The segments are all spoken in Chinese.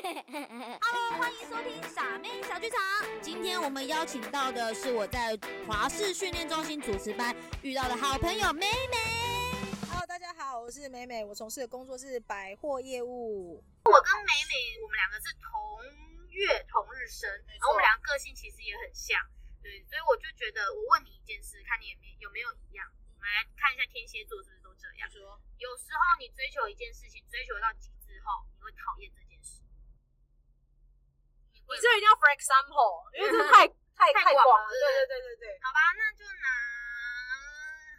Hello，欢迎收听傻妹小剧场。今天我们邀请到的是我在华视训练中心主持班遇到的好朋友美美。Hello，大家好，我是美美，我从事的工作是百货业务。我跟美美，我们两个是同月同日生，然后我们两个个性其实也很像，对，所以我就觉得，我问你一件事，看你有没有没有一样。我们来看一下天蝎座是不是都这样。说，有时候你追求一件事情，追求到极致后，你会讨厌这件事。你这一定要 for example，因为这太太太广了。对对对对对对，好吧，那就拿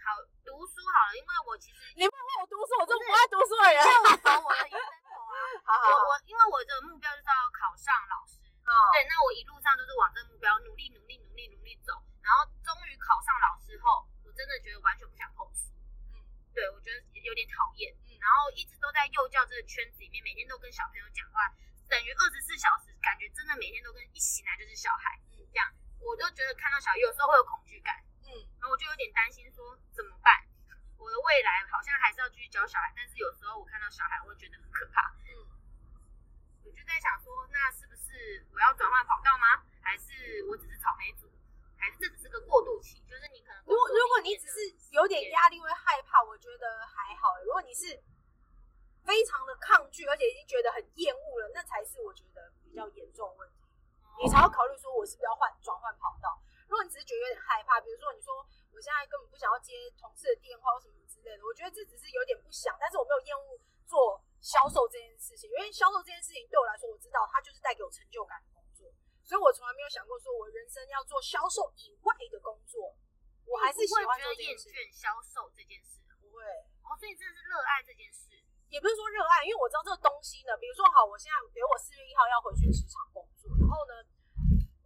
好读书好了，因为我其实你不问我读书，我这么不爱读书的人。我走我的人生头啊，好好好，我我因为我的目标就是要考上老师。好对，那我一路上都是往这个目标努力、努力、努力、努力走，然后终于考上老师后，我真的觉得完全不想碰书。嗯对，我觉得有点讨厌。嗯然后一直都在幼教这个圈子里面，每天都跟小朋友讲话，等于二十四小时，感觉真的每天都跟一醒来就是小孩嗯这样。我就觉得看到小孩有时候会有恐惧感，嗯，然后我就有点担心说怎么办？我的未来好像还是要继续教小孩，但是有时候我看到小孩，我会觉得很可怕。嗯我就在想说，那是不是我要转换跑道吗？还是我只是草莓族？还是这只是个过渡期？就是你可能如果如果你只是有点压力会害怕，我觉得还好。如果你是非常的抗拒，而且已经觉得很厌恶了，那才是我觉得比较严重的问题。你才要考虑说，我是不是要换转换跑道。如果你只是觉得有点害怕，比如说你说我现在根本不想要接同事的电话或什么之类的，我觉得这只是有点不想，但是我没有厌恶做销售这件事情，因为销售这件事情对我来说，我知道它就是带给我成就感的工作，所以我从来没有想过说我人生要做销售以外的工作，我还是喜欢做这件事。倦销售这件事不会，哦，所以真的是热爱这件事。也不是说热爱，因为我知道这个东西呢，比如说好，我现在比如我四月一号要回去职场工作，然后呢，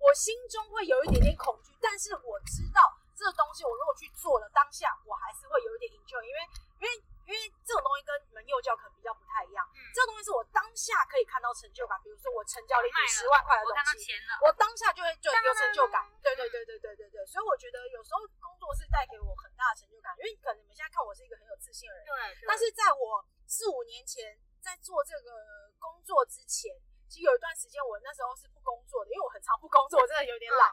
我心中会有一点点恐惧，但是我知道这个东西我如果去做了，当下我还是会有一点 enjoy，因为因为因为这种东西跟你们幼教可能比较不太一样，嗯，这个东西是我当下可以看到成就感，比如说我成交了一笔十万块的东西。我当下就会就有成就感。对对嗯对对对对对，所以我觉得有时候工作是带给我很大的成就感，因为可能你们现在看我是一个很有自信的人。对，对但是在我四五年前在做这个工作之前，其实有一段时间我那时候是不工作的，因为我很常不工作，我真的有点懒。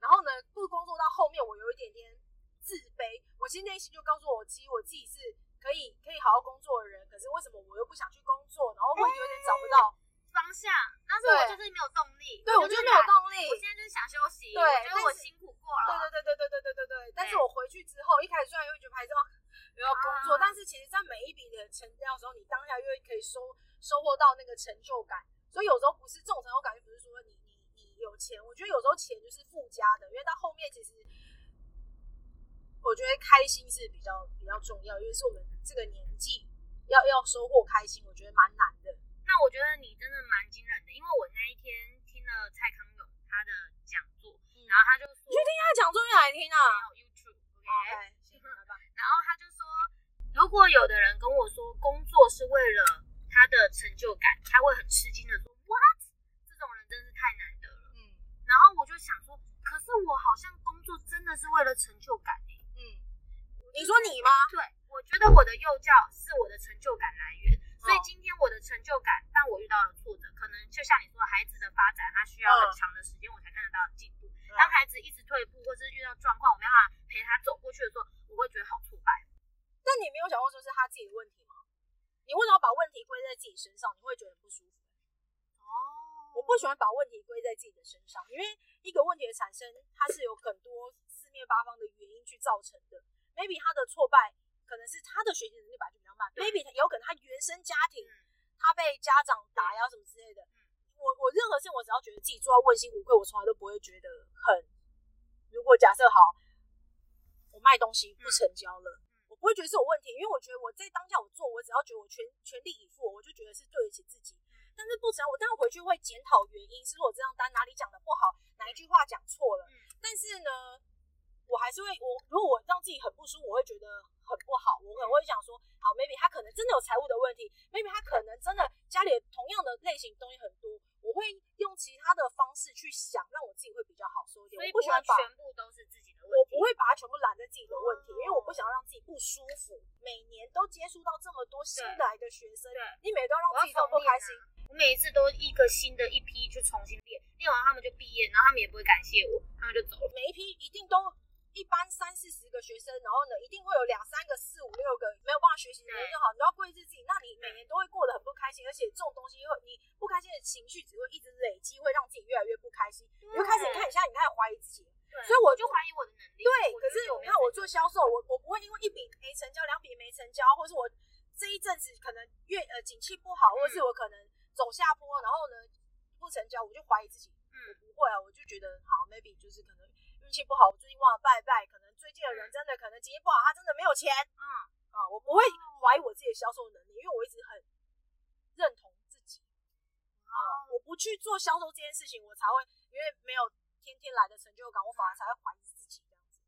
然后呢，不工作到后面，我有一点点自卑。我其实内心就告诉我，其实我自己是可以可以好好工作的人，可是为什么我又不想去工作，然后会有点找不到？方向，但是我就是没有动力。对，我就没有动力。我现在就是想休息，对我觉得我辛苦过了。对对对对对对对对对。但是我回去之后，一开始虽然又觉得还是要又要工作，啊但是其实，在每一笔的成交的时候，你当下又会可以收收获到那个成就感。所以有时候不是这种成就感，就不是说你你你有钱，我觉得有时候钱就是附加的，因为到后面其实。我觉得开心是比较比较重要，因为是我们这个年纪要要收获开心，我觉得蛮难的。那我觉得你真的蛮惊人的，因为我那一天听了蔡康永他的讲座，然后他就说你去听他讲座来听啊。没有 YouTube，OK，、OK，行，来吧。然后他就说，如果有的人跟我说工作是为了他的成就感，他会很吃惊的说 What？这种人真是太难得了。嗯然后我就想说，可是我好像工作真的是为了成就感你说你吗？对，我觉得我的幼教是我的成就感来源，所以哦今天我的成就感，让我遇到了挫折，可能就像你说的，孩子的发展，他需要很嗯长的时间我才看得到进步。当孩子一直退步，或是遇到状况，我没办法陪他走过去的时候，我会觉得好挫败。但你没有想过说是他自己的问题吗？你为什么把问题归在自己身上？你会觉得很不舒服。哦我不喜欢把问题归在自己的身上，因为一个问题的产生，它是有很多四面八方的原因去造成的。Maybe 他的挫败可能是他的学习能力本来就比较慢，maybe 他有可能他原生家庭嗯他被家长打压什么之类的。我我任何事情，我只要觉得自己做到问心无愧，我从来都不会觉得很。如果假设好，我卖东西不成交了，我不会觉得是有问题，因为我觉得我在当下我做，我只要觉得我全全力以赴，我就觉得是对得起自己。但是不成，我当然回去会检讨原因，是不是我这张单哪里讲的不好，哪一句话讲错了。嗯但是呢，我还是会，我如果我让自己很不舒服，我会觉得很不好，我可能会想说，好，maybe 他可能真的有财务的问题，maybe 他可能真的家里同样的类型东西很多，我会用其他的方式去想，让我自己会比较好受一点。所以我不喜欢把全部都是自己的问题。我不会把它全部揽在自己的问题，哦因为我不想让自己不舒服。每年都接触到这么多新来的学生，你每都要让自己我要这么不开心我每一次都一个新的一批去重新练，练完他们就毕业，然后他们也不会感谢我，他们就走了。每一批一定都一般三四十个学生，然后呢，一定会有两三个、四五六个没有办法学习的人就好，你要贵自己，那你每年都会过得很不开心，而且这种东西会你不开心的情绪只会一直累积，会让自己越来越不开心，你就开始你看你现在你开始怀疑自己，对所以我就怀疑我的能力。对，可是你看我做销售，我我不会因为一笔没成交，两笔没成交，或是我这一阵子可能月呃景气不好，或是我可能走下坡，然后呢不成交，我就怀疑自己。我嗯，不会啊，我就觉得好，maybe 就是可能运气不好，我最近忘了拜拜，可能最近的人真的可能经济不好，他真的没有钱嗯，啊，我不会怀疑我自己的销售能力，因为我一直很认同自己啊，我不去做销售这件事情，我才会因为没有天天来的成就感，我反而才会怀疑自己这样子。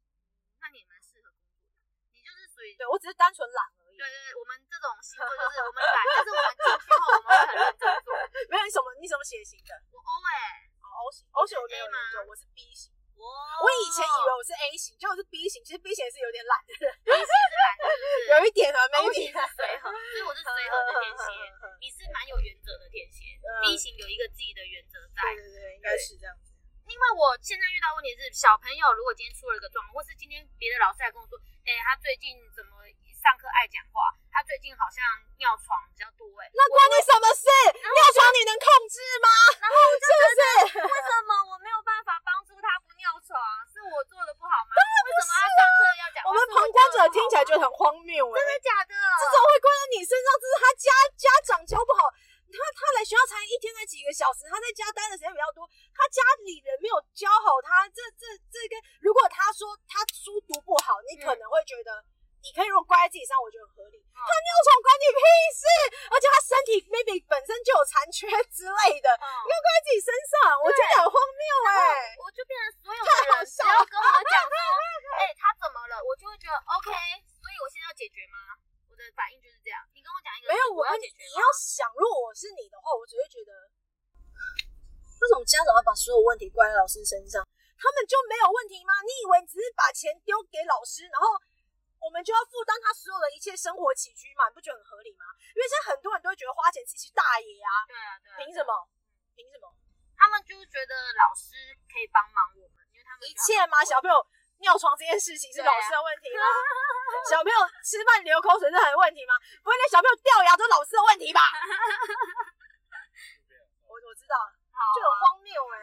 那你也蛮适合工作的，你就是属于对我只是单纯懒而已对。对对，我们这种星座就是我们懒，但是我们进去后我们会很认真做。没有你什么你什么血型的？我 O 哎，哦，O 型，O 型我没有研究，我是 B 型。我我以前以为我是 A 型，结果我是 B 型。其实 B 型也是有点懒的人，B 型是懒的，是不是？有一点啊和，所以我是随和的天蝎。你是蛮有原则的天蝎嗯，B 型有一个自己的原则在。对对对，应该是这样子。因为我现在遇到问题是，小朋友如果今天出了个状况，或是今天别的老师来跟我说，哎、他最近怎么上课爱讲话，他最近好像尿床比较多、哎，那关你什么事？尿床你能控制吗？然后我就觉得，是为什么我没有办法帮助他不尿床？是我做的不好吗？为什么他上课要讲话？我们旁观者听起来觉得很荒谬哎、真的假的？这种会怪在你身上，这是他家家长教不好。他他来学校才一天才几个小时，他在家待的时间比较多，他家里人没有教好他，这这这个，如果他说他书读不好，你可能会觉得，你可以如果怪在自己身上，我觉得很合理。他尿床关你屁事，而且他身体 maybe 本身就有残缺之类的，嗯。你要怪在自己身上，我觉得很荒谬哎、我就变成所有的人只要跟我讲说，哎、他怎么了，我就会觉得 OK，我现在要解决吗？我的反应就是这样。你跟我讲一个，没有，我要解决你要想，如果我是你的话，我只会觉得，为什么家长要把所有问题怪在老师身上？他们就没有问题吗？你以为你只是把钱丢给老师，然后我们就要负担他所有的一切生活起居嘛？你不觉得很合理吗？因为现在很多人都会觉得花钱其实是大爷啊，对啊，对啊，凭什么？凭什么？他们就是觉得老师可以帮忙我们，因为他们一切吗？小朋友尿床这件事情是老师的问题吗？小朋友吃饭流口水是很问题吗？不会，那小朋友掉牙都是老师的问题吧？我我知道，好就很荒谬哎、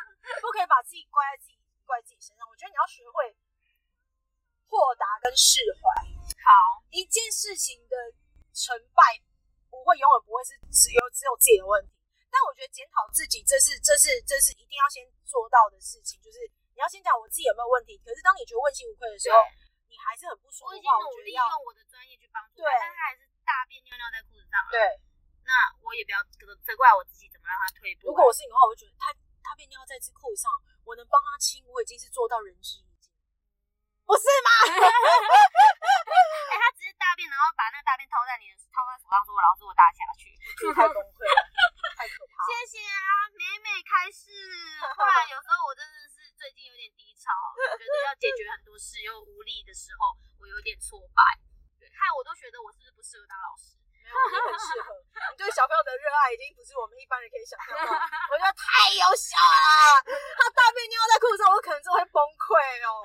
不可以把自己怪在自己怪自己身上。我觉得你要学会豁达跟释怀。好，一件事情的成败不会永远不会是只有只有自己的问题，但我觉得检讨自己，这是这是这是一定要先做到的事情，就是你要先讲我自己有没有问题。可是当你觉得问心无愧的时候，你还是很不舒服我已经努力用我的专业去帮助他，但他还是大便尿尿在裤子上了。对。那我也不要责责怪我自己，怎么让他退步。如果我是你的话，我就觉得他大便尿在这裤子上，我能帮他清，我已经是做到仁至义尽，不是吗？哎、他直接大便，然后把那个大便套在你的套在手上，说老师我大下去。太崩溃了，太可怕了。谢谢啊，美美开示。不然有时候我真的是最近有点低潮，我觉得要解决很多事又无力的时候，我有点挫败。对，害我都觉得我是不是不适合当老师？没有，你很适合。你对小朋友的热爱已经不是我们一般人可以想象到，我觉得太优秀了。他大便尿在裤子上，我可能真的会崩溃哦。